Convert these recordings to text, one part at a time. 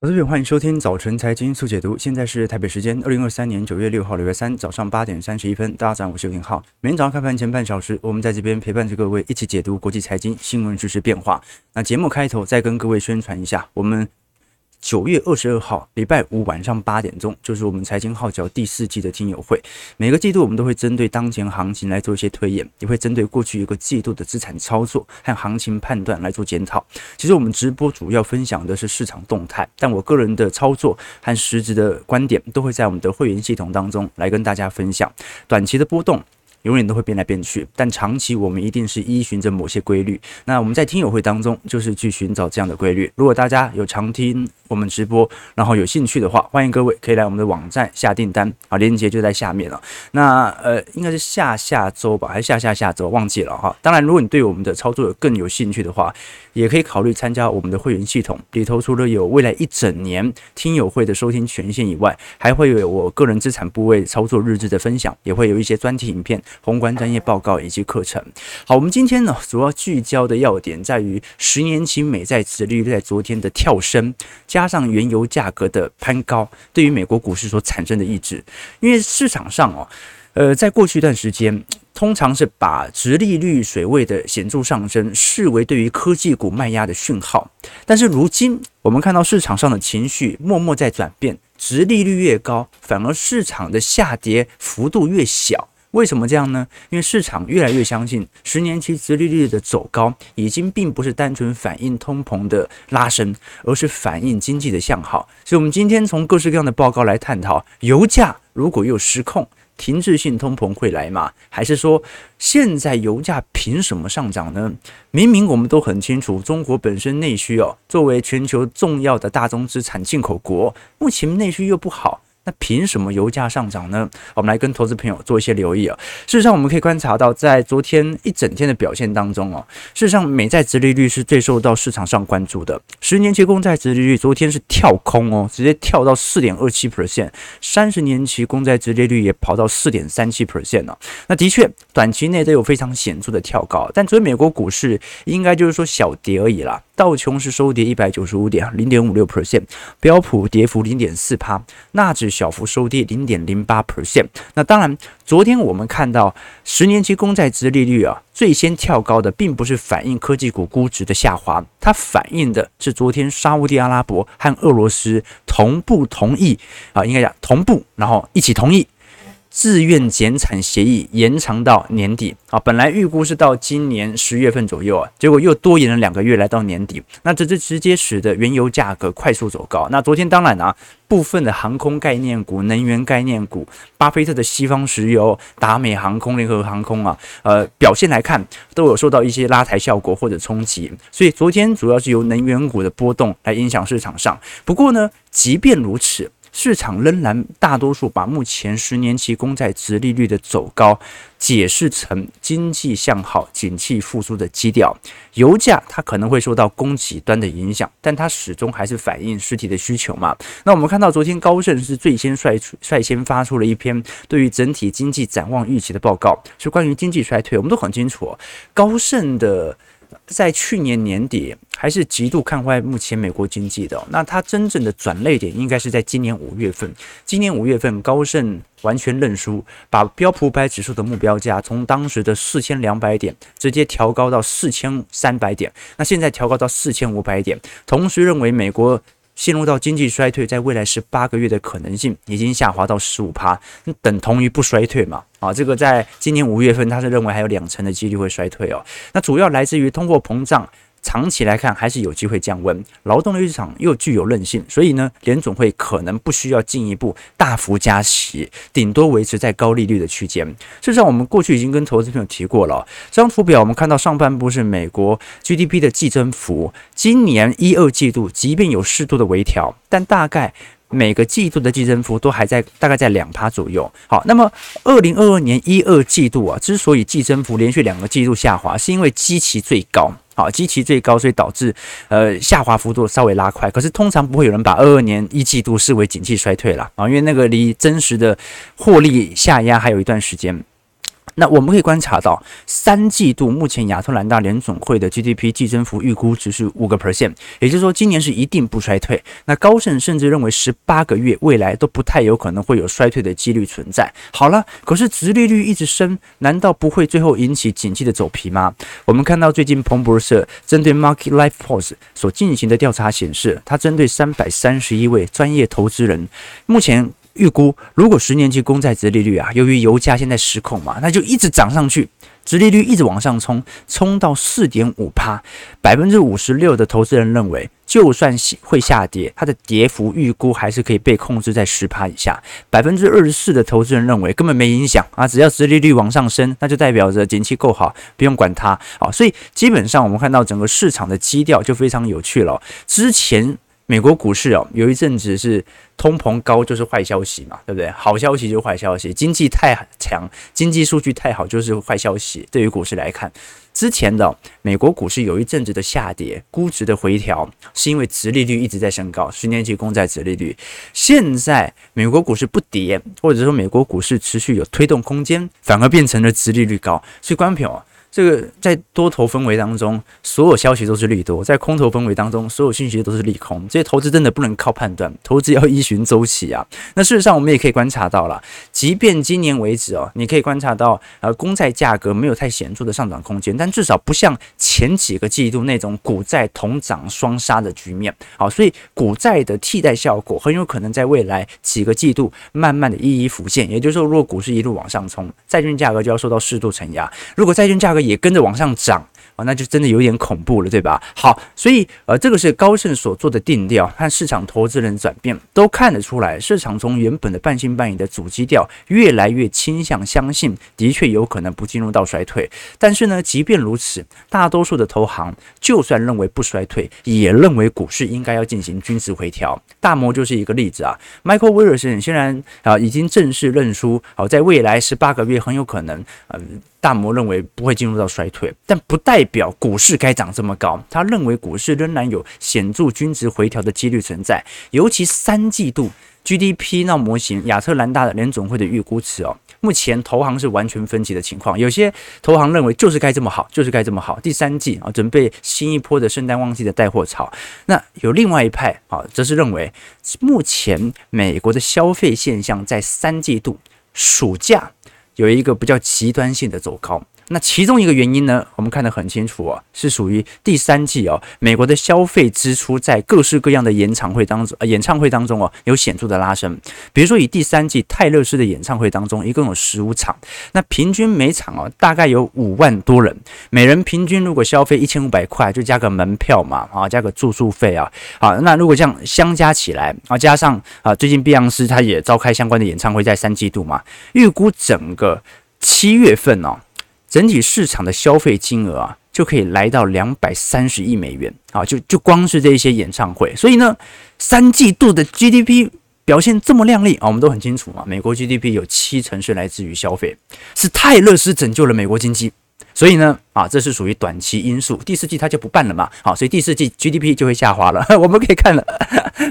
投资朋友，欢迎收听早晨财经速解读。现在是台北时间二零二三年九月六号礼拜三早上八点三十一分。大家早上好，我是林浩。每天早上开盘前半小时，我们在这边陪伴着各位一起解读国际财经新闻、知识变化。那节目开头再跟各位宣传一下，我们。九月二十二号，礼拜五晚上八点钟，就是我们财经号角第四季的听友会。每个季度我们都会针对当前行情来做一些推演，也会针对过去一个季度的资产操作和行情判断来做检讨。其实我们直播主要分享的是市场动态，但我个人的操作和实质的观点都会在我们的会员系统当中来跟大家分享。短期的波动。永远都会变来变去，但长期我们一定是依循着某些规律。那我们在听友会当中，就是去寻找这样的规律。如果大家有常听我们直播，然后有兴趣的话，欢迎各位可以来我们的网站下订单啊，链接就在下面了。那呃，应该是下下周吧，还是下下下周，忘记了哈。当然，如果你对我们的操作有更有兴趣的话，也可以考虑参加我们的会员系统。里头除了有未来一整年听友会的收听权限以外，还会有我个人资产部位操作日志的分享，也会有一些专题影片。宏观专业报告以及课程。好，我们今天呢，主要聚焦的要点在于十年期美债殖利率在昨天的跳升，加上原油价格的攀高，对于美国股市所产生的抑制。因为市场上哦，呃，在过去一段时间，通常是把殖利率水位的显著上升视为对于科技股卖压的讯号。但是如今，我们看到市场上的情绪默默在转变，殖利率越高，反而市场的下跌幅度越小。为什么这样呢？因为市场越来越相信，十年期殖利率的走高已经并不是单纯反映通膨的拉升，而是反映经济的向好。所以，我们今天从各式各样的报告来探讨，油价如果又失控，停滞性通膨会来吗？还是说，现在油价凭什么上涨呢？明明我们都很清楚，中国本身内需哦，作为全球重要的大宗资产进口国，目前内需又不好。那凭什么油价上涨呢？我们来跟投资朋友做一些留意啊。事实上，我们可以观察到，在昨天一整天的表现当中哦，事实上美债殖利率是最受到市场上关注的。十年期公债殖利率昨天是跳空哦，直接跳到四点二七 percent，三十年期公债殖利率也跑到四点三七 percent 了。那的确，短期内都有非常显著的跳高，但昨天美国股市应该就是说小跌而已啦。道琼是收跌一百九十五点，零点五六 percent，标普跌幅零点四趴，纳指小幅收跌零点零八 percent。那当然，昨天我们看到十年期公债殖利率啊，最先跳高的并不是反映科技股估值的下滑，它反映的是昨天沙乌地阿拉伯和俄罗斯同步同意啊，应该讲同步，然后一起同意。自愿减产协议延长到年底啊，本来预估是到今年十月份左右啊，结果又多延了两个月，来到年底。那这这直接使得原油价格快速走高。那昨天当然啊，部分的航空概念股、能源概念股，巴菲特的西方石油、达美航空、联合航空啊，呃，表现来看都有受到一些拉抬效果或者冲击。所以昨天主要是由能源股的波动来影响市场上。不过呢，即便如此。市场仍然大多数把目前十年期公债殖利率的走高解释成经济向好、景气复苏的基调。油价它可能会受到供给端的影响，但它始终还是反映实体的需求嘛。那我们看到昨天高盛是最先率率先发出了一篇对于整体经济展望预期的报告，是关于经济衰退。我们都很清楚，高盛的。在去年年底还是极度看坏目前美国经济的，那它真正的转捩点应该是在今年五月份。今年五月份，高盛完全认输，把标普五百指数的目标价从当时的四千两百点直接调高到四千三百点，那现在调高到四千五百点，同时认为美国。陷入到经济衰退，在未来十八个月的可能性已经下滑到十五趴，等同于不衰退嘛？啊，这个在今年五月份，他是认为还有两成的几率会衰退哦。那主要来自于通货膨胀。长期来看还是有机会降温，劳动力市场又具有韧性，所以呢，联总会可能不需要进一步大幅加息，顶多维持在高利率的区间。事实上，我们过去已经跟投资朋友提过了，这张图表我们看到上半部是美国 GDP 的季增幅，今年一二季度即便有适度的微调，但大概每个季度的季增幅都还在大概在两趴左右。好，那么二零二二年一二季度啊，之所以季增幅连续两个季度下滑，是因为基期最高。好，基期最高，所以导致呃下滑幅度稍微拉快。可是通常不会有人把二二年一季度视为景气衰退了啊，因为那个离真实的获利下压还有一段时间。那我们可以观察到，三季度目前亚特兰大联总会的 GDP 季增幅预估值是五个 percent，也就是说今年是一定不衰退。那高盛甚至认为十八个月未来都不太有可能会有衰退的几率存在。好了，可是殖利率一直升，难道不会最后引起景气的走皮吗？我们看到最近彭博社针对 Market Life Pulse 所进行的调查显示，它针对三百三十一位专业投资人，目前。预估，如果十年期公债殖利率啊，由于油价现在失控嘛，那就一直涨上去，殖利率一直往上冲，冲到四点五趴。百分之五十六的投资人认为，就算会下跌，它的跌幅预估还是可以被控制在十趴以下。百分之二十四的投资人认为根本没影响啊，只要殖利率往上升，那就代表着景气够好，不用管它啊。所以基本上我们看到整个市场的基调就非常有趣了。之前美国股市哦，有一阵子是。通膨高就是坏消息嘛，对不对？好消息就是坏消息，经济太强，经济数据太好就是坏消息。对于股市来看，之前的美国股市有一阵子的下跌，估值的回调，是因为殖利率一直在升高，十年期公债殖利率。现在美国股市不跌，或者说美国股市持续有推动空间，反而变成了殖利率高。所以观众朋友。这个在多头氛围当中，所有消息都是利多；在空头氛围当中，所有信息都是利空。这些投资真的不能靠判断，投资要依循周期啊。那事实上，我们也可以观察到了，即便今年为止哦，你可以观察到，呃，公债价格没有太显著的上涨空间，但至少不像前几个季度那种股债同涨双杀的局面。好，所以股债的替代效果很有可能在未来几个季度慢慢的一一浮现。也就是说，如果股市一路往上冲，债券价格就要受到适度承压。如果债券价格也跟着往上涨啊，那就真的有点恐怖了，对吧？好，所以呃，这个是高盛所做的定调，和市场投资人转变都看得出来，市场从原本的半信半疑的主基调，越来越倾向相信，的确有可能不进入到衰退。但是呢，即便如此，大多数的投行就算认为不衰退，也认为股市应该要进行均值回调。大摩就是一个例子啊，Michael Wilson 虽然啊已经正式认输，好，在未来十八个月很有可能，嗯。大摩认为不会进入到衰退，但不代表股市该涨这么高。他认为股市仍然有显著均值回调的几率存在，尤其三季度 GDP 那模型，亚特兰大的联总会的预估值哦，目前投行是完全分歧的情况。有些投行认为就是该这么好，就是该这么好。第三季啊，准备新一波的圣诞旺季的带货潮。那有另外一派啊，则是认为目前美国的消费现象在三季度暑假。有一个比较极端性的走高，那其中一个原因呢，我们看得很清楚啊，是属于第三季哦，美国的消费支出在各式各样的演唱会当中，呃，演唱会当中哦，有显著的拉升。比如说以第三季泰勒斯的演唱会当中，一共有十五场，那平均每场哦，大概有五万多人，每人平均如果消费一千五百块，就加个门票嘛，啊，加个住宿费啊，好，那如果这样相加起来啊，加上啊，最近碧昂斯他也召开相关的演唱会，在三季度嘛，预估整个。七月份哦，整体市场的消费金额啊，就可以来到两百三十亿美元啊，就就光是这些演唱会。所以呢，三季度的 GDP 表现这么亮丽啊，我们都很清楚嘛。美国 GDP 有七成是来自于消费，是泰勒斯拯救了美国经济。所以呢，啊，这是属于短期因素。第四季它就不办了嘛，好，所以第四季 GDP 就会下滑了。我们可以看了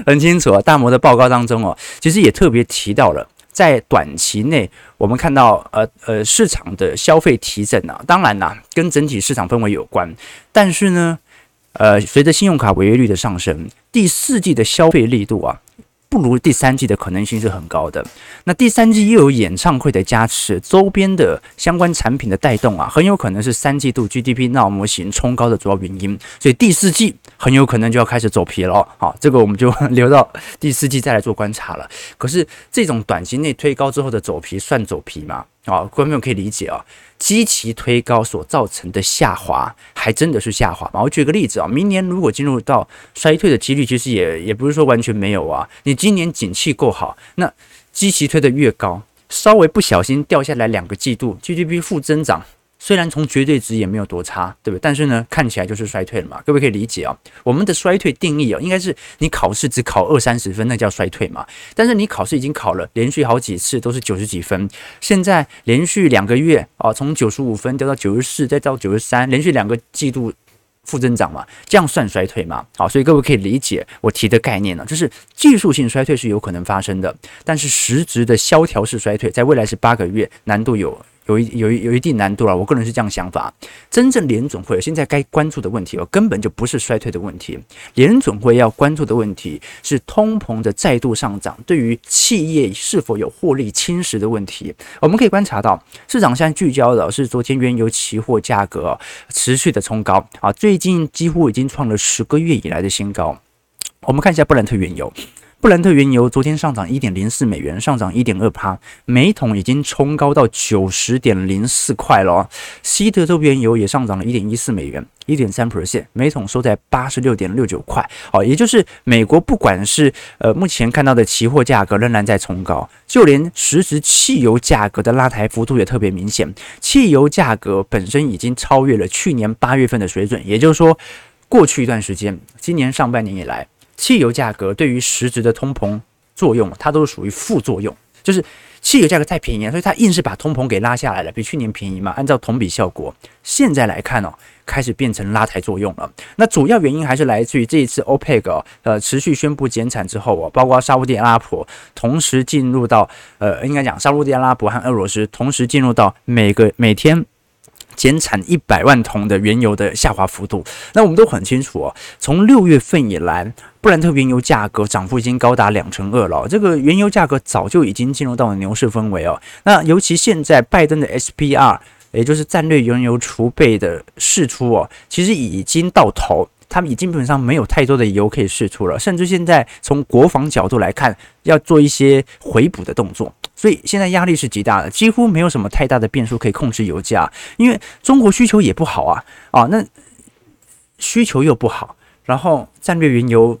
很清楚啊，大摩的报告当中哦，其实也特别提到了。在短期内，我们看到呃呃市场的消费提振啊，当然啦，跟整体市场氛围有关。但是呢，呃，随着信用卡违约率的上升，第四季的消费力度啊。不如第三季的可能性是很高的。那第三季又有演唱会的加持，周边的相关产品的带动啊，很有可能是三季度 GDP 闹模型冲高的主要原因。所以第四季很有可能就要开始走皮了。好，这个我们就留到第四季再来做观察了。可是这种短期内推高之后的走皮，算走皮吗？啊，观众可以理解啊。基期推高所造成的下滑，还真的是下滑吗？我举个例子啊，明年如果进入到衰退的几率，其实也也不是说完全没有啊。你今年景气够好，那基期推得越高，稍微不小心掉下来两个季度，GDP 负增长。虽然从绝对值也没有多差，对不对？但是呢，看起来就是衰退了嘛。各位可以理解啊，我们的衰退定义啊，应该是你考试只考二三十分，那叫衰退嘛。但是你考试已经考了连续好几次都是九十几分，现在连续两个月啊，从九十五分掉到九十四，再到九十三，连续两个季度负增长嘛，这样算衰退嘛？好，所以各位可以理解我提的概念呢，就是技术性衰退是有可能发生的，但是实质的萧条式衰退，在未来是八个月难度有。有一有一有一定难度了。我个人是这样想法。真正联准会现在该关注的问题哦，根本就不是衰退的问题。联准会要关注的问题是通膨的再度上涨，对于企业是否有获利侵蚀的问题。我们可以观察到，市场现在聚焦的是昨天原油期货价格持续的冲高啊，最近几乎已经创了十个月以来的新高。我们看一下布兰特原油。布兰特原油昨天上涨一点零四美元，上涨一点二趴，每桶已经冲高到九十点零四块了。西德州原油也上涨了一点一四美元，一点三 percent，每桶收在八十六点六九块。哦，也就是美国不管是呃目前看到的期货价格仍然在冲高，就连实时汽油价格的拉抬幅度也特别明显。汽油价格本身已经超越了去年八月份的水准，也就是说，过去一段时间，今年上半年以来。汽油价格对于实质的通膨作用，它都是属于副作用，就是汽油价格太便宜了，所以它硬是把通膨给拉下来了，比去年便宜嘛。按照同比效果，现在来看哦，开始变成拉抬作用了。那主要原因还是来自于这一次 OPEC 呃持续宣布减产之后哦，包括沙乌地阿拉伯同时进入到呃，应该讲沙乌地阿拉伯和俄罗斯同时进入到每个每天。减产一百万桶的原油的下滑幅度，那我们都很清楚哦。从六月份以来，布兰特原油价格涨幅已经高达两成二了。这个原油价格早就已经进入到了牛市氛围哦。那尤其现在拜登的 SPR，也就是战略原油储备的释出哦，其实已经到头。他们已经基本上没有太多的油可以释出了，甚至现在从国防角度来看，要做一些回补的动作，所以现在压力是极大的，几乎没有什么太大的变数可以控制油价，因为中国需求也不好啊，啊，那需求又不好，然后战略原油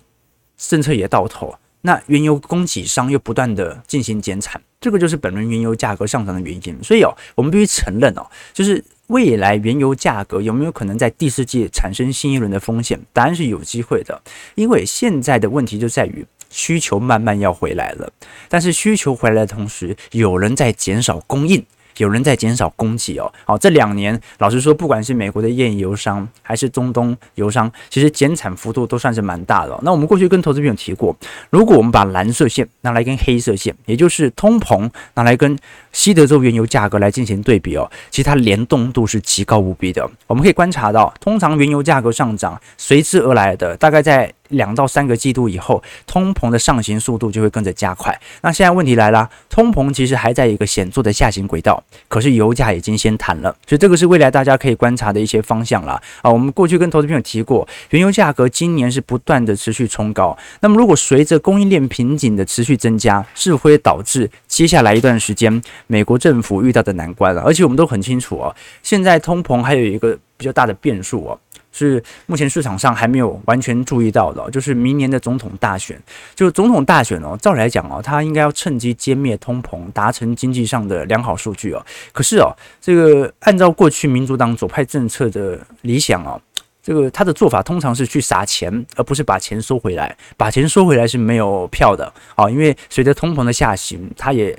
政策也到头，那原油供给商又不断的进行减产，这个就是本轮原油价格上涨的原因，所以哦，我们必须承认哦，就是。未来原油价格有没有可能在第四季产生新一轮的风险？答案是有机会的，因为现在的问题就在于需求慢慢要回来了，但是需求回来的同时，有人在减少供应。有人在减少供给哦，好，这两年老实说，不管是美国的页岩油商还是中东油商，其实减产幅度都算是蛮大的。那我们过去跟投资朋友提过，如果我们把蓝色线拿来跟黑色线，也就是通膨拿来跟西德州原油价格来进行对比哦，其实它联动度是极高无比的。我们可以观察到，通常原油价格上涨随之而来的，大概在。两到三个季度以后，通膨的上行速度就会跟着加快。那现在问题来了，通膨其实还在一个显著的下行轨道，可是油价已经先弹了，所以这个是未来大家可以观察的一些方向了啊。我们过去跟投资朋友提过，原油价格今年是不断的持续冲高。那么如果随着供应链瓶颈的持续增加，是会导致接下来一段时间美国政府遇到的难关了？而且我们都很清楚哦，现在通膨还有一个比较大的变数哦。是目前市场上还没有完全注意到的，就是明年的总统大选。就总统大选哦，照理来讲哦，他应该要趁机歼灭通膨，达成经济上的良好数据哦。可是哦，这个按照过去民主党左派政策的理想哦，这个他的做法通常是去撒钱，而不是把钱收回来。把钱收回来是没有票的啊，因为随着通膨的下行，它也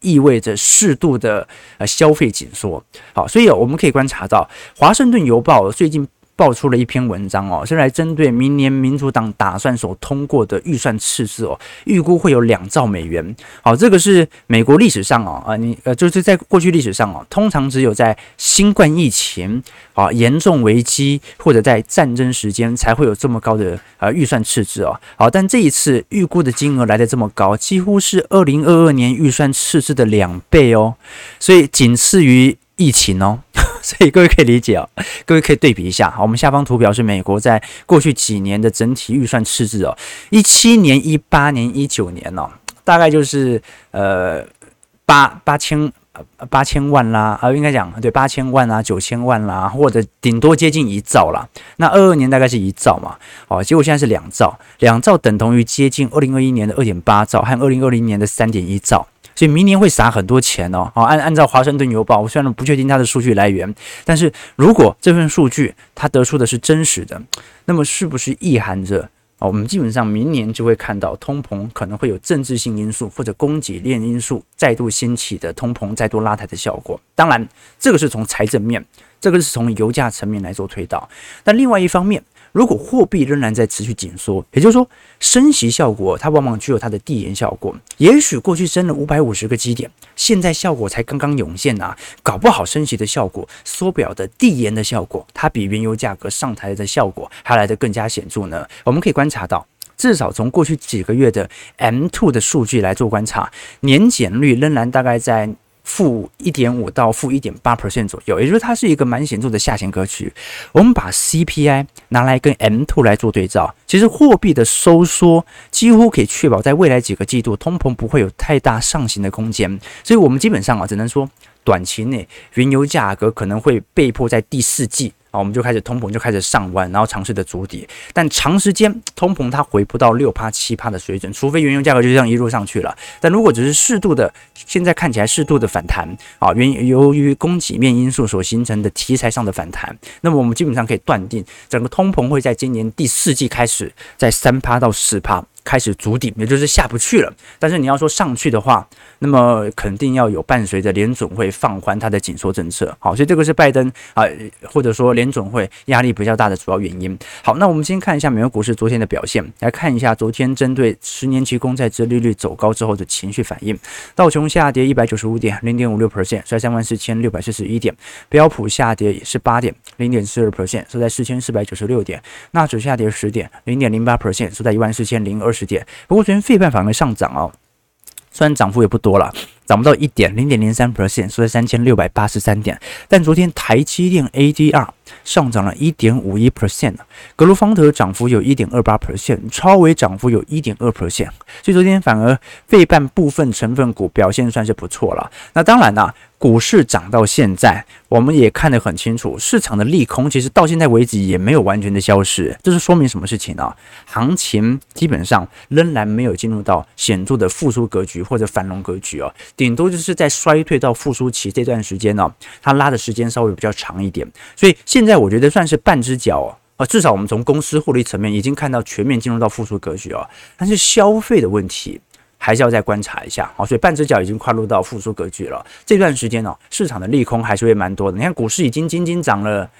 意味着适度的呃消费紧缩。好，所以我们可以观察到，《华盛顿邮报》最近。爆出了一篇文章哦，是来针对明年民主党打算所通过的预算赤字哦，预估会有两兆美元。好，这个是美国历史上哦，啊，你呃，就是在过去历史上哦，通常只有在新冠疫情啊严重危机或者在战争时间才会有这么高的呃预算赤字哦。好，但这一次预估的金额来得这么高，几乎是二零二二年预算赤字的两倍哦，所以仅次于疫情哦。所以各位可以理解哦，各位可以对比一下。好，我们下方图表是美国在过去几年的整体预算赤字哦，一七年、一八年、一九年哦，大概就是呃八八千八千万啦，啊，应该讲对八千万啊，九千万啦，或者顶多接近一兆啦。那二二年大概是一兆嘛，哦，结果现在是两兆，两兆等同于接近二零二一年的二点八兆和二零二零年的三点一兆。所以明年会撒很多钱哦，好，按按照华盛顿邮报，我虽然不确定它的数据来源，但是如果这份数据它得出的是真实的，那么是不是意含着啊？我们基本上明年就会看到通膨可能会有政治性因素或者供给链因素再度兴起的通膨再度拉抬的效果。当然，这个是从财政面，这个是从油价层面来做推导。但另外一方面，如果货币仍然在持续紧缩，也就是说升息效果它往往具有它的递延效果。也许过去升了五百五十个基点，现在效果才刚刚涌现啊，搞不好升息的效果、缩表的递延的效果，它比原油价格上台的效果还来得更加显著呢。我们可以观察到。至少从过去几个月的 M2 的数据来做观察，年减率仍然大概在负一点五到负一点八 percent 左右，也就是它是一个蛮显著的下行格局。我们把 CPI 拿来跟 M two 来做对照，其实货币的收缩几乎可以确保在未来几个季度通膨不会有太大上行的空间，所以我们基本上啊，只能说短期内原油价格可能会被迫在第四季。啊，我们就开始通膨就开始上弯，然后尝试的筑底，但长时间通膨它回不到六趴七趴的水准，除非原油价格就这样一路上去了。但如果只是适度的，现在看起来适度的反弹啊，原由于供给面因素所形成的题材上的反弹，那么我们基本上可以断定，整个通膨会在今年第四季开始在三趴到四趴。开始筑底，也就是下不去了。但是你要说上去的话，那么肯定要有伴随着联准会放宽它的紧缩政策。好，所以这个是拜登啊，或者说联准会压力比较大的主要原因。好，那我们先看一下美国股市昨天的表现，来看一下昨天针对十年期公债殖利率走高之后的情绪反应。道琼下跌一百九十五点，零点五六 percent，收在三万四千六百四十一点。标普下跌也是八点，零点四二 percent，收在四千四百九十六点。纳指下跌十点，零点零八 percent，收在一万四千零二二十点。不过昨天费半反而上涨哦，虽然涨幅也不多了，涨不到一点，零点零三 percent，收在三千六百八十三点。但昨天台积电 ADR 上涨了一点五一 percent，格罗方特涨幅有一点二八 percent，超微涨幅有一点二 percent，所以昨天反而费半部分成分股表现算是不错了。那当然啦。股市涨到现在，我们也看得很清楚，市场的利空其实到现在为止也没有完全的消失。这是说明什么事情呢？行情基本上仍然没有进入到显著的复苏格局或者繁荣格局哦，顶多就是在衰退到复苏期这段时间呢，它拉的时间稍微比较长一点。所以现现在我觉得算是半只脚啊，至少我们从公司获利层面已经看到全面进入到复苏格局哦，但是消费的问题。还是要再观察一下，好，所以半只脚已经跨入到复苏格局了。这段时间呢，市场的利空还是会蛮多的。你看股市已经仅仅涨了，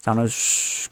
涨了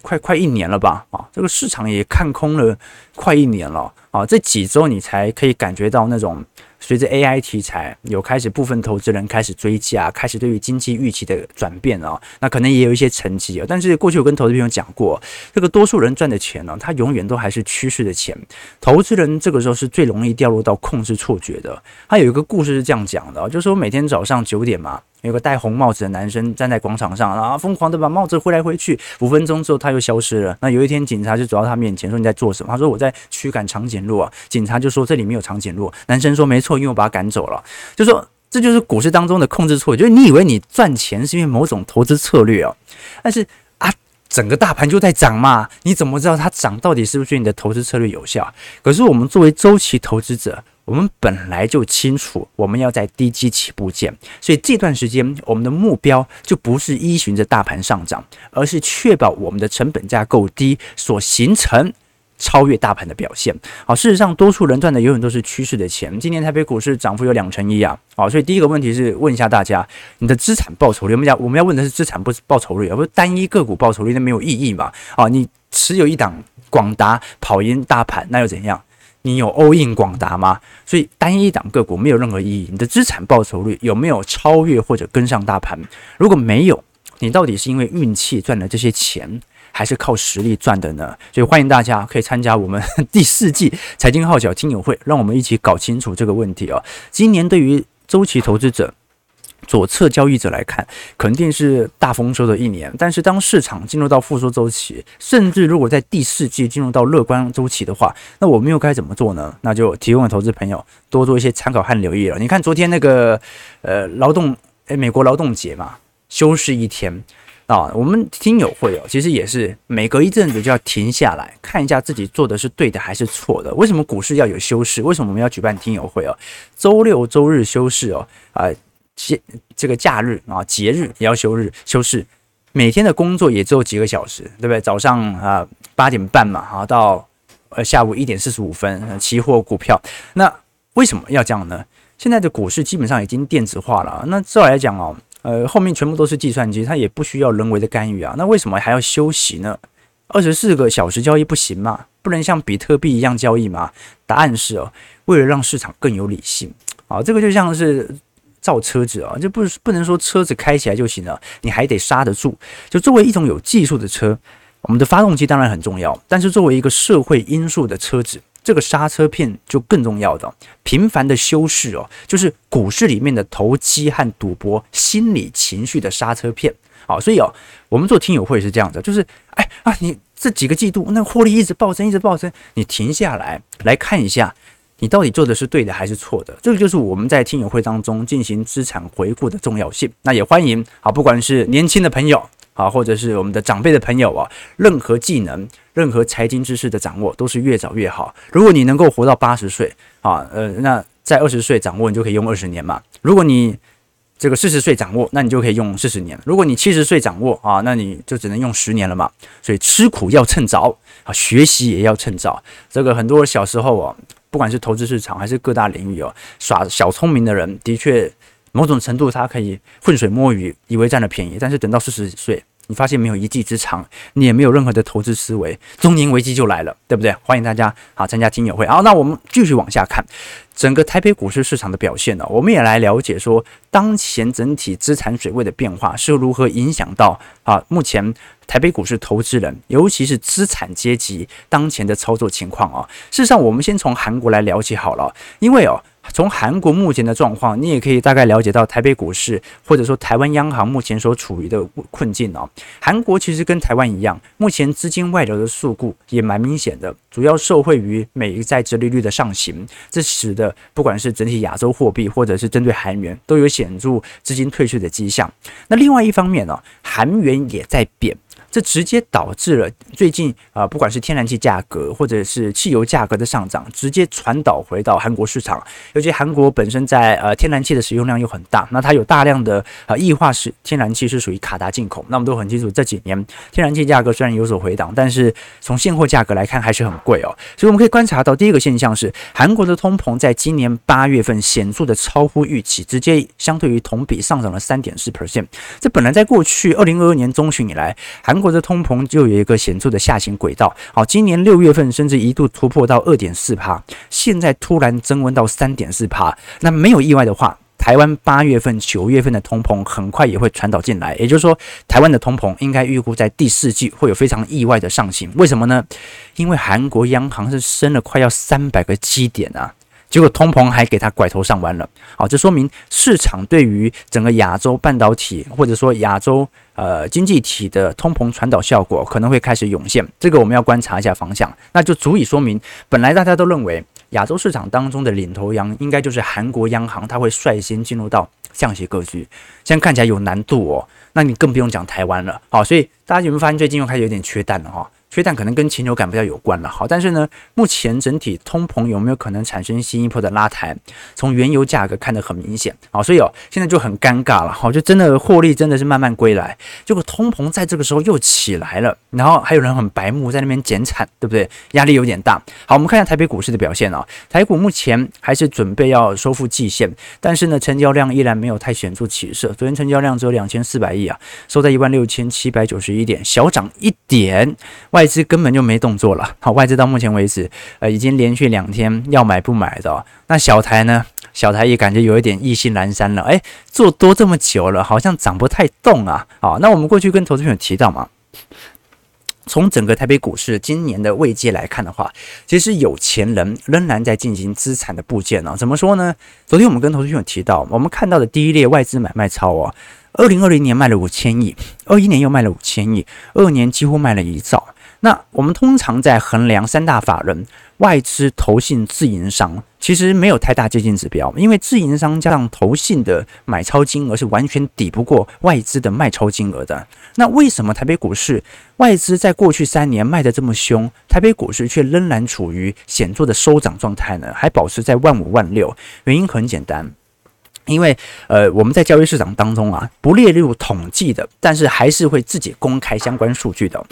快快一年了吧？啊，这个市场也看空了快一年了啊，这几周你才可以感觉到那种。随着 AI 题材有开始，部分投资人开始追加，开始对于经济预期的转变啊，那可能也有一些成绩啊。但是过去我跟投资朋友讲过，这个多数人赚的钱呢，它永远都还是趋势的钱。投资人这个时候是最容易掉入到控制错觉的。他有一个故事是这样讲的，就是说每天早上九点嘛。有个戴红帽子的男生站在广场上，然后疯狂的把帽子挥来挥去。五分钟之后，他又消失了。那有一天，警察就走到他面前说：“你在做什么？”他说：“我在驱赶长颈鹿啊。”警察就说：“这里没有长颈鹿。”男生说：“没错，因为我把他赶走了。”就说这就是股市当中的控制错，就是你以为你赚钱是因为某种投资策略哦，但是啊，整个大盘就在涨嘛，你怎么知道它涨到底是不是你的投资策略有效？可是我们作为周期投资者。我们本来就清楚，我们要在低基起步建，所以这段时间我们的目标就不是依循着大盘上涨，而是确保我们的成本价够低，所形成超越大盘的表现。好，事实上，多数人赚的永远都是趋势的钱。今年台北股市涨幅有两成一啊！好，所以第一个问题是问一下大家，你的资产报酬率？我们讲我们要问的是资产不是报酬率，而不是单一个股报酬率，那没有意义嘛？啊，你持有一档广达跑赢大盘，那又怎样？你有 all in 广达吗？所以单一档个股没有任何意义。你的资产报酬率有没有超越或者跟上大盘？如果没有，你到底是因为运气赚了这些钱，还是靠实力赚的呢？所以欢迎大家可以参加我们 第四季财经号角听友会，让我们一起搞清楚这个问题哦。今年对于周期投资者。左侧交易者来看，肯定是大丰收的一年。但是，当市场进入到复苏周期，甚至如果在第四季进入到乐观周期的话，那我们又该怎么做呢？那就提供给投资朋友多做一些参考和留意了。你看，昨天那个呃劳动诶，美国劳动节嘛，休市一天啊。我们听友会哦，其实也是每隔一阵子就要停下来看一下自己做的是对的还是错的。为什么股市要有休市？为什么我们要举办听友会哦？周六周日休市哦，啊。节这个假日啊，节日也要休日休市，每天的工作也只有几个小时，对不对？早上啊八点半嘛，啊到呃下午一点四十五分，期货股票。那为什么要这样呢？现在的股市基本上已经电子化了，那照来讲哦，呃后面全部都是计算机，它也不需要人为的干预啊。那为什么还要休息呢？二十四个小时交易不行吗？不能像比特币一样交易吗？答案是哦，为了让市场更有理性啊，这个就像是造车子啊，就不不能说车子开起来就行了，你还得刹得住。就作为一种有技术的车，我们的发动机当然很重要，但是作为一个社会因素的车子，这个刹车片就更重要的。频繁的修饰哦，就是股市里面的投机和赌博心理情绪的刹车片。好，所以哦，我们做听友会是这样的，就是哎啊，你。这几个季度，那获利一直暴增，一直暴增。你停下来来看一下，你到底做的是对的还是错的？这个就是我们在听友会当中进行资产回顾的重要性。那也欢迎啊，不管是年轻的朋友啊，或者是我们的长辈的朋友啊，任何技能、任何财经知识的掌握都是越早越好。如果你能够活到八十岁啊，呃，那在二十岁掌握，你就可以用二十年嘛。如果你这个四十岁掌握，那你就可以用四十年。如果你七十岁掌握啊，那你就只能用十年了嘛。所以吃苦要趁早啊，学习也要趁早。这个很多小时候啊，不管是投资市场还是各大领域哦，耍小聪明的人，的确某种程度他可以浑水摸鱼，以为占了便宜。但是等到四十岁，你发现没有一技之长，你也没有任何的投资思维，中年危机就来了，对不对？欢迎大家啊参加听友会。好，那我们继续往下看整个台北股市市场的表现呢，我们也来了解说，当前整体资产水位的变化是如何影响到啊目前台北股市投资人，尤其是资产阶级当前的操作情况啊。事实上，我们先从韩国来了解好了，因为哦。从韩国目前的状况，你也可以大概了解到台北股市或者说台湾央行目前所处于的困境哦。韩国其实跟台湾一样，目前资金外流的速度也蛮明显的，主要受惠于美债殖利率的上行，这使得不管是整体亚洲货币或者是针对韩元都有显著资金退却的迹象。那另外一方面呢，韩元也在贬。这直接导致了最近啊、不管是天然气价格或者是汽油价格的上涨，直接传导回到韩国市场。尤其韩国本身在呃天然气的使用量又很大，那它有大量的呃液化石天然气是属于卡达进口。那我们都很清楚，这几年天然气价格虽然有所回档，但是从现货价格来看还是很贵哦。所以我们可以观察到，第一个现象是韩国的通膨在今年八月份显著的超乎预期，直接相对于同比上涨了三点四 percent。这本来在过去二零二二年中旬以来，韩国的通膨就有一个显著的下行轨道，好，今年六月份甚至一度突破到二点四趴，现在突然增温到三点四趴，那没有意外的话，台湾八月份、九月份的通膨很快也会传导进来，也就是说，台湾的通膨应该预估在第四季会有非常意外的上行，为什么呢？因为韩国央行是升了快要三百个基点啊。结果通膨还给它拐头上弯了，好，这说明市场对于整个亚洲半导体或者说亚洲呃经济体的通膨传导效果可能会开始涌现，这个我们要观察一下方向，那就足以说明，本来大家都认为亚洲市场当中的领头羊应该就是韩国央行，它会率先进入到降息格局，现在看起来有难度哦，那你更不用讲台湾了，好，所以大家有没有发现最近又开始有点缺蛋了哈？缺蛋可能跟禽流感比较有关了，好，但是呢，目前整体通膨有没有可能产生新一波的拉抬？从原油价格看得很明显，好，所以哦，现在就很尴尬了，好，就真的获利真的是慢慢归来，结果通膨在这个时候又起来了，然后还有人很白目在那边减产，对不对？压力有点大。好，我们看一下台北股市的表现啊，台股目前还是准备要收复季线，但是呢，成交量依然没有太显著起色，昨天成交量只有两千四百亿啊，收在一万六千七百九十一点，小涨一点，外。外资根本就没动作了，好，外资到目前为止，呃，已经连续两天要买不买的哦。那小台呢？小台也感觉有一点意兴阑珊了，诶，做多这么久了，好像涨不太动啊。好，那我们过去跟投资朋友提到嘛，从整个台北股市今年的位阶来看的话，其实有钱人仍然在进行资产的部件呢。怎么说呢？昨天我们跟投资朋友提到，我们看到的第一列外资买卖超哦，二零二零年卖了五千亿，二一年又卖了五千亿，二年几乎卖了一兆。那我们通常在衡量三大法人外资、投信、自营商，其实没有太大接近指标，因为自营商加上投信的买超金额是完全抵不过外资的卖超金额的。那为什么台北股市外资在过去三年卖得这么凶，台北股市却仍然处于显著的收涨状态呢？还保持在万五万六？原因很简单，因为呃我们在交易市场当中啊，不列入统计的，但是还是会自己公开相关数据的。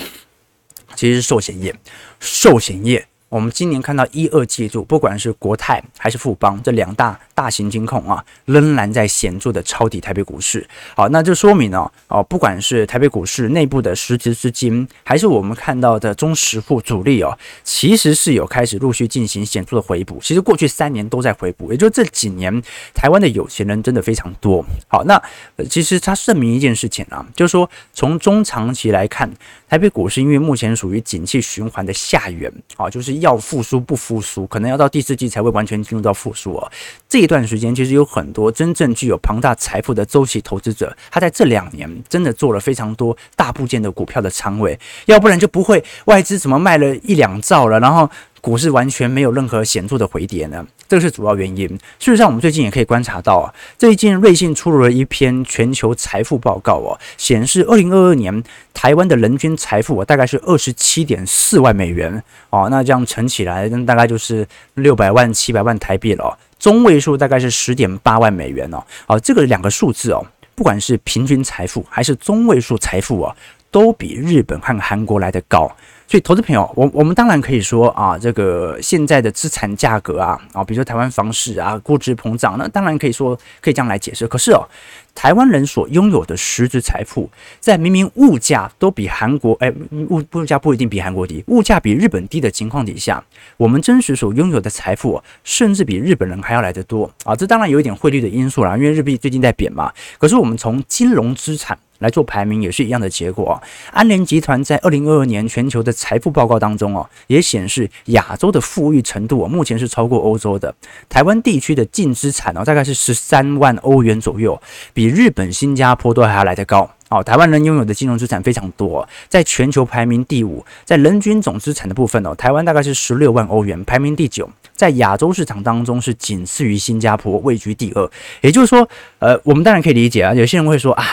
其实是寿险业，寿险业，我们今年看到一二季度，不管是国泰还是富邦这两大大型金控啊，仍然在显著的抄底台北股市。好，那就说明呢，哦，不管是台北股市内部的实质资金，还是我们看到的中实户主力哦，其实是有开始陆续进行显著的回补。其实过去三年都在回补，也就这几年台湾的有钱人真的非常多。好，那其实它证明一件事情啊，就是说从中长期来看，台北股市因为目前属于景气循环的下缘啊，就是要复苏不复苏，可能要到第四季才会完全进入到复苏哦。这一段时间其实有很多真正具有庞大财富的周期投资者，他在这两年真的做了非常多大部件的股票的仓位，要不然就不会外资怎么卖了一两兆了，然后股市完全没有任何显著的回跌呢？这个是主要原因。事实上，我们最近也可以观察到啊，最近瑞信出炉了一篇全球财富报告哦，显示二零二二年台湾的人均财富大概是二十七点四万美元哦，那这样乘起来，那大概就是六百万七百万台币了。中位数大概是十点八万美元哦，啊，这个两个数字哦，不管是平均财富还是中位数财富啊，都比日本和韩国来得高。所以，投资朋友，我我们当然可以说啊，这个现在的资产价格啊，啊，比如说台湾房市啊，估值膨胀，那当然可以说可以这样来解释。可是哦，台湾人所拥有的实质财富，在明明物价都比韩国，哎，物物价不一定比韩国低，物价比日本低的情况底下，我们真实所拥有的财富，甚至比日本人还要来得多啊！这当然有一点汇率的因素啦，因为日币最近在贬嘛。可是我们从金融资产。来做排名也是一样的结果啊。安联集团在二零二二年全球的财富报告当中哦，也显示亚洲的富裕程度哦，目前是超过欧洲的。台湾地区的净资产哦，大概是十三万欧元左右，比日本、新加坡都还要来得高哦。台湾人拥有的金融资产非常多，在全球排名第五，在人均总资产的部分哦，台湾大概是十六万欧元，排名第九，在亚洲市场当中是仅次于新加坡，位居第二。也就是说，呃，我们当然可以理解啊，有些人会说啊。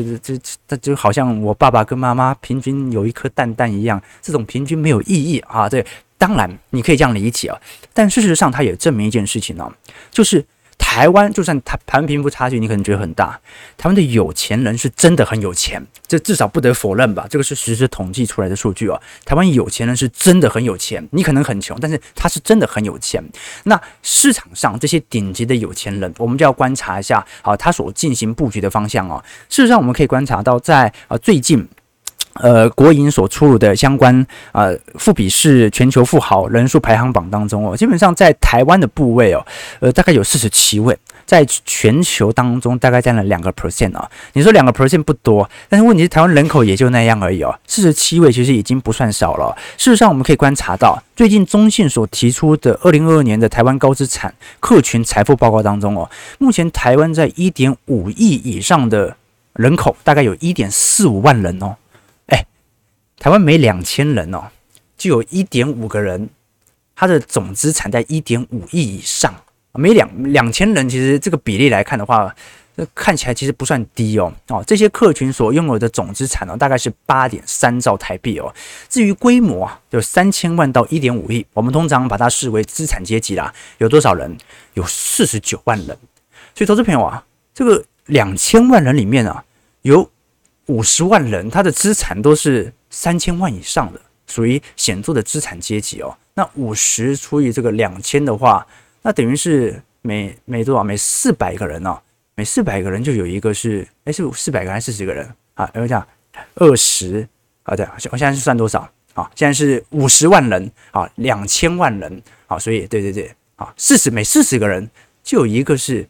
这这这这就好像我爸爸跟妈妈平均有一颗蛋蛋一样，这种平均没有意义啊。对，当然你可以这样理解啊，但事实上它也证明一件事情呢，就是。台湾就算台台湾贫富差距，你可能觉得很大。台湾的有钱人是真的很有钱，这至少不得否认吧？这个是实时统计出来的数据哦。台湾有钱人是真的很有钱，你可能很穷，但是他是真的很有钱。那市场上这些顶级的有钱人，我们就要观察一下啊，他所进行布局的方向哦。事实上，我们可以观察到，在啊最近。呃，国营所出炉的相关呃富比士全球富豪人数排行榜当中哦，基本上在台湾的部位哦，呃，大概有四十七位，在全球当中大概占了两个 percent 啊。你说两个 percent 不多，但是问题是台湾人口也就那样而已哦。四十七位其实已经不算少了。事实上，我们可以观察到，最近中信所提出的二零二二年的台湾高资产客群财富报告当中哦，目前台湾在一点五亿以上的人口，大概有一点四五万人哦。台湾每两千人哦，就有一点五个人，他的总资产在一点五亿以上。每两两千人，其实这个比例来看的话，看起来其实不算低哦。哦，这些客群所拥有的总资产呢，大概是八点三兆台币哦。至于规模啊，有三千万到一点五亿，我们通常把它视为资产阶级啦。有多少人？有四十九万人。所以，投资朋友啊，这个两千万人里面啊，有五十万人，他的资产都是。三千万以上的属于显著的资产阶级哦。那五十除以这个两千的话，那等于是每每多少？每四百个人哦，每四百个人就有一个是，哎，是四百个还是四十个人啊？有这样二十啊？对，我现在是算多少啊？现在是五十万人啊，两千万人啊，所以对对对啊，四十每四十个人就有一个是。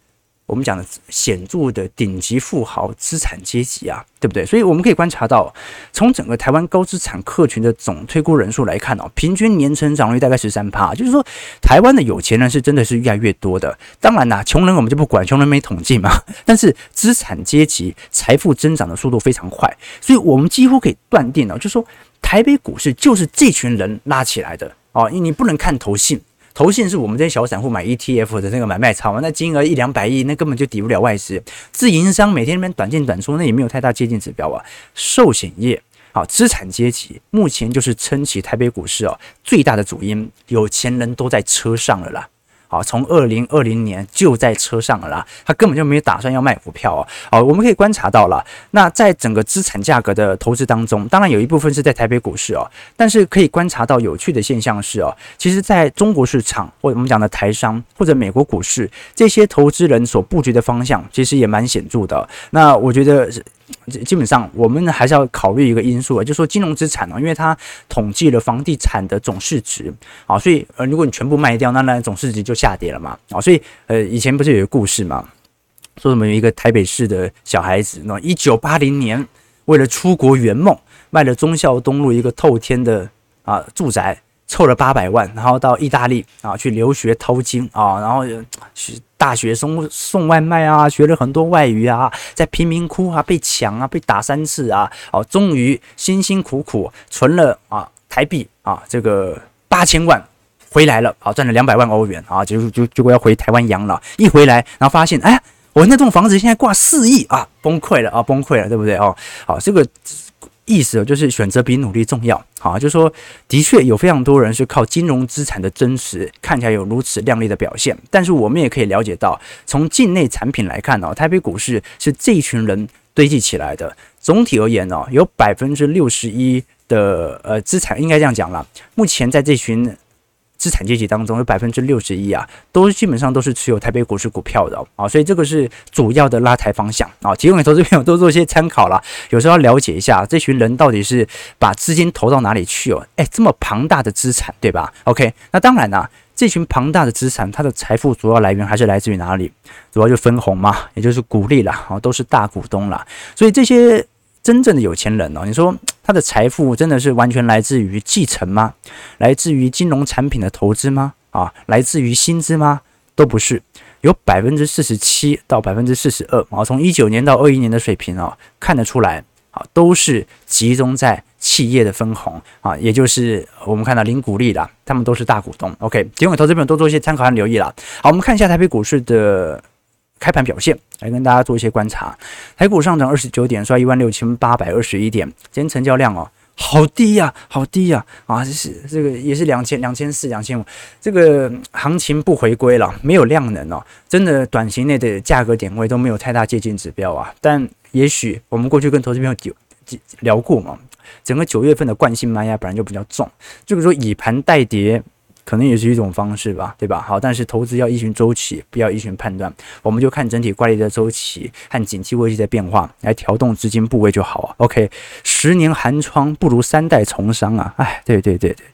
我们讲的显著的顶级富豪资产阶级啊，对不对？所以我们可以观察到，从整个台湾高资产客群的总推估人数来看哦，平均年成长率大概十三趴，就是说台湾的有钱人是真的是越来越多的。当然啦，穷人我们就不管，穷人没统计嘛。但是资产阶级财富增长的速度非常快，所以我们几乎可以断定哦，就是说台北股市就是这群人拉起来的哦。你不能看投信。投信是我们这些小散户买 ETF 的那个买卖场，那金额一两百亿，那根本就抵不了外资。自营商每天那边短进短出，那也没有太大接近指标啊。寿险业啊，资产阶级目前就是撑起台北股市哦最大的主因，有钱人都在车上了啦。啊，从二零二零年就在车上了，他根本就没有打算要卖股票啊。好，我们可以观察到了，那在整个资产价格的投资当中，当然有一部分是在台北股市哦，但是可以观察到有趣的现象是哦，其实在中国市场或者我们讲的台商或者美国股市这些投资人所布局的方向，其实也蛮显著的。那我觉得。基本上，我们还是要考虑一个因素啊，就是说金融资产哦，因为它统计了房地产的总市值啊，所以呃，如果你全部卖掉，那那总市值就下跌了嘛啊，所以呃，以前不是有个故事嘛，说什么有一个台北市的小孩子，那一九八零年为了出国圆梦，卖了忠孝东路一个透天的啊住宅，凑了八百万，然后到意大利啊去留学淘金啊，然后去。大学送送外卖啊，学了很多外语啊，在贫民窟啊被抢啊，被打三次啊，哦，终于辛辛苦苦存了啊台币啊这个八千万回来了啊，赚了两百万欧元啊，就就结果要回台湾养老，一回来然后发现哎，我那栋房子现在挂四亿啊，崩溃了啊，崩溃了，对不对哦？好，这个。意思就是选择比努力重要，好，就说，的确有非常多人是靠金融资产的增持，看起来有如此亮丽的表现。但是我们也可以了解到，从境内产品来看呢，台北股市是这一群人堆积起来的。总体而言呢，有百分之六十一的呃资产，应该这样讲了，目前在这群。资产阶级当中有百分之六十一啊，都基本上都是持有台北股市股票的啊，所以这个是主要的拉抬方向啊。提供给投资朋友多做一些参考啦，有时候要了解一下这群人到底是把资金投到哪里去哦。诶，这么庞大的资产，对吧？OK，那当然啦，这群庞大的资产，它的财富主要来源还是来自于哪里？主要就分红嘛，也就是股利啦，啊，都是大股东啦。所以这些。真正的有钱人哦，你说他的财富真的是完全来自于继承吗？来自于金融产品的投资吗？啊，来自于薪资吗？都不是，有百分之四十七到百分之四十二啊，从一九年到二一年的水平啊，看得出来啊，都是集中在企业的分红啊，也就是我们看到零股利的，他们都是大股东。OK，提供给投资朋友多做一些参考和留意了。好，我们看一下台北股市的。开盘表现，来跟大家做一些观察。台股上涨二十九点，收一万六千八百二十一点。今天成交量哦，好低呀，好低呀！啊，这是这个也是两千两千四两千五，这个行情不回归了，没有量能哦。真的，短期内的价格点位都没有太大接近指标啊。但也许我们过去跟投资朋友聊过嘛，整个九月份的惯性卖压本来就比较重，就是说以盘带跌。可能也是一种方式吧，对吧？好，但是投资要依循周期，不要依循判断。我们就看整体怪力的周期和景气危机的变化来调动资金部位就好啊。OK，十年寒窗不如三代从商啊！哎，对对对对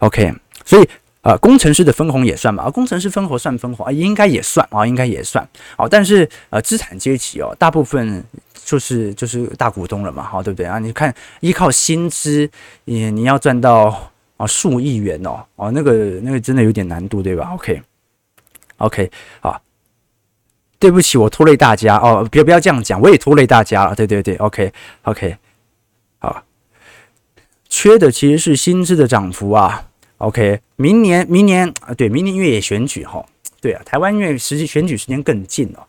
，OK。所以啊、呃，工程师的分红也算嘛？啊，工程师分红算分红啊，应该也算啊，应该也算。好，但是呃，资产阶级哦，大部分就是就是大股东了嘛，好，对不对啊？你看，依靠薪资，你你要赚到。啊，数亿元哦，哦，那个那个真的有点难度，对吧？OK，OK，好，对不起，我拖累大家哦，不要不要这样讲，我也拖累大家了，对对对，OK，OK，好，缺的其实是薪资的涨幅啊，OK，明年明年啊，对，明年因为也选举哈，对啊，台湾因为实际选举时间更近了。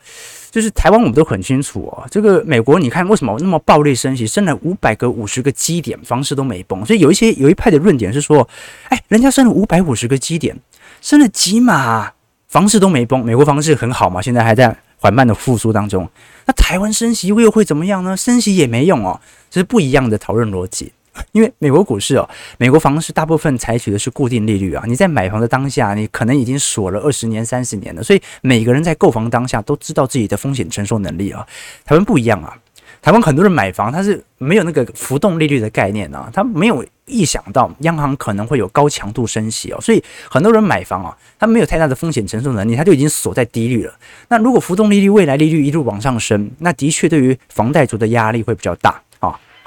就是台湾，我们都很清楚哦。这个美国，你看为什么那么暴力升息，升了五百个、五十个基点，房市都没崩。所以有一些有一派的论点是说，哎，人家升了五百五十个基点，升了几码，房市都没崩。美国房市很好嘛，现在还在缓慢的复苏当中。那台湾升息又会怎么样呢？升息也没用哦，这是不一样的讨论逻辑。因为美国股市哦，美国房市大部分采取的是固定利率啊。你在买房的当下，你可能已经锁了二十年、三十年了，所以每个人在购房当下都知道自己的风险承受能力啊。台湾不一样啊，台湾很多人买房他是没有那个浮动利率的概念啊，他没有意想到央行可能会有高强度升息哦，所以很多人买房啊，他没有太大的风险承受能力，他就已经锁在低率了。那如果浮动利率未来利率一路往上升，那的确对于房贷族的压力会比较大。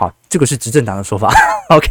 好，这个是执政党的说法，OK，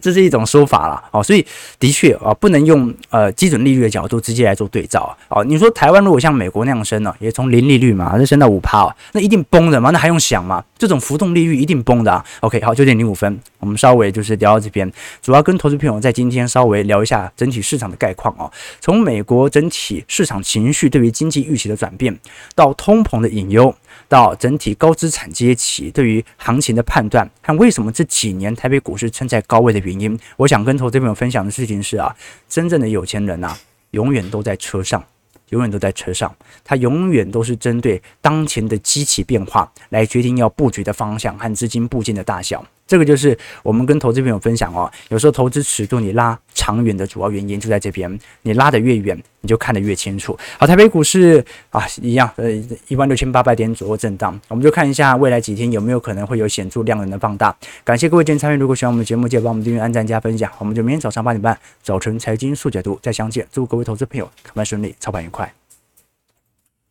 这是一种说法了，哦，所以的确啊，不能用呃基准利率的角度直接来做对照啊。哦，你说台湾如果像美国那样升呢，也从零利率嘛，就升到五趴，那一定崩的嘛，那还用想吗？这种浮动利率一定崩的啊。OK，好，九点零五分，我们稍微就是聊到这边，主要跟投资朋友在今天稍微聊一下整体市场的概况哦。从美国整体市场情绪对于经济预期的转变，到通膨的隐忧。到整体高资产阶级对于行情的判断，和为什么这几年台北股市撑在高位的原因，我想跟投资朋友分享的事情是啊，真正的有钱人呐、永远都在车上，永远都在车上，他永远都是针对当前的机器变化来决定要布局的方向和资金布建的大小。这个就是我们跟投资朋友分享哦，有时候投资尺度你拉长远的主要原因就在这边，你拉得越远，你就看得越清楚。好，台北股市啊，一样，呃，一万六千八百点左右震荡，我们就看一下未来几天有没有可能会有显著量能的放大。感谢各位今天参与，如果喜欢我们节目，记得帮我们订阅、按赞、加分享。我们就明天早上八点半早晨财经速解读再相见。祝各位投资朋友开盘顺利，操盘愉快。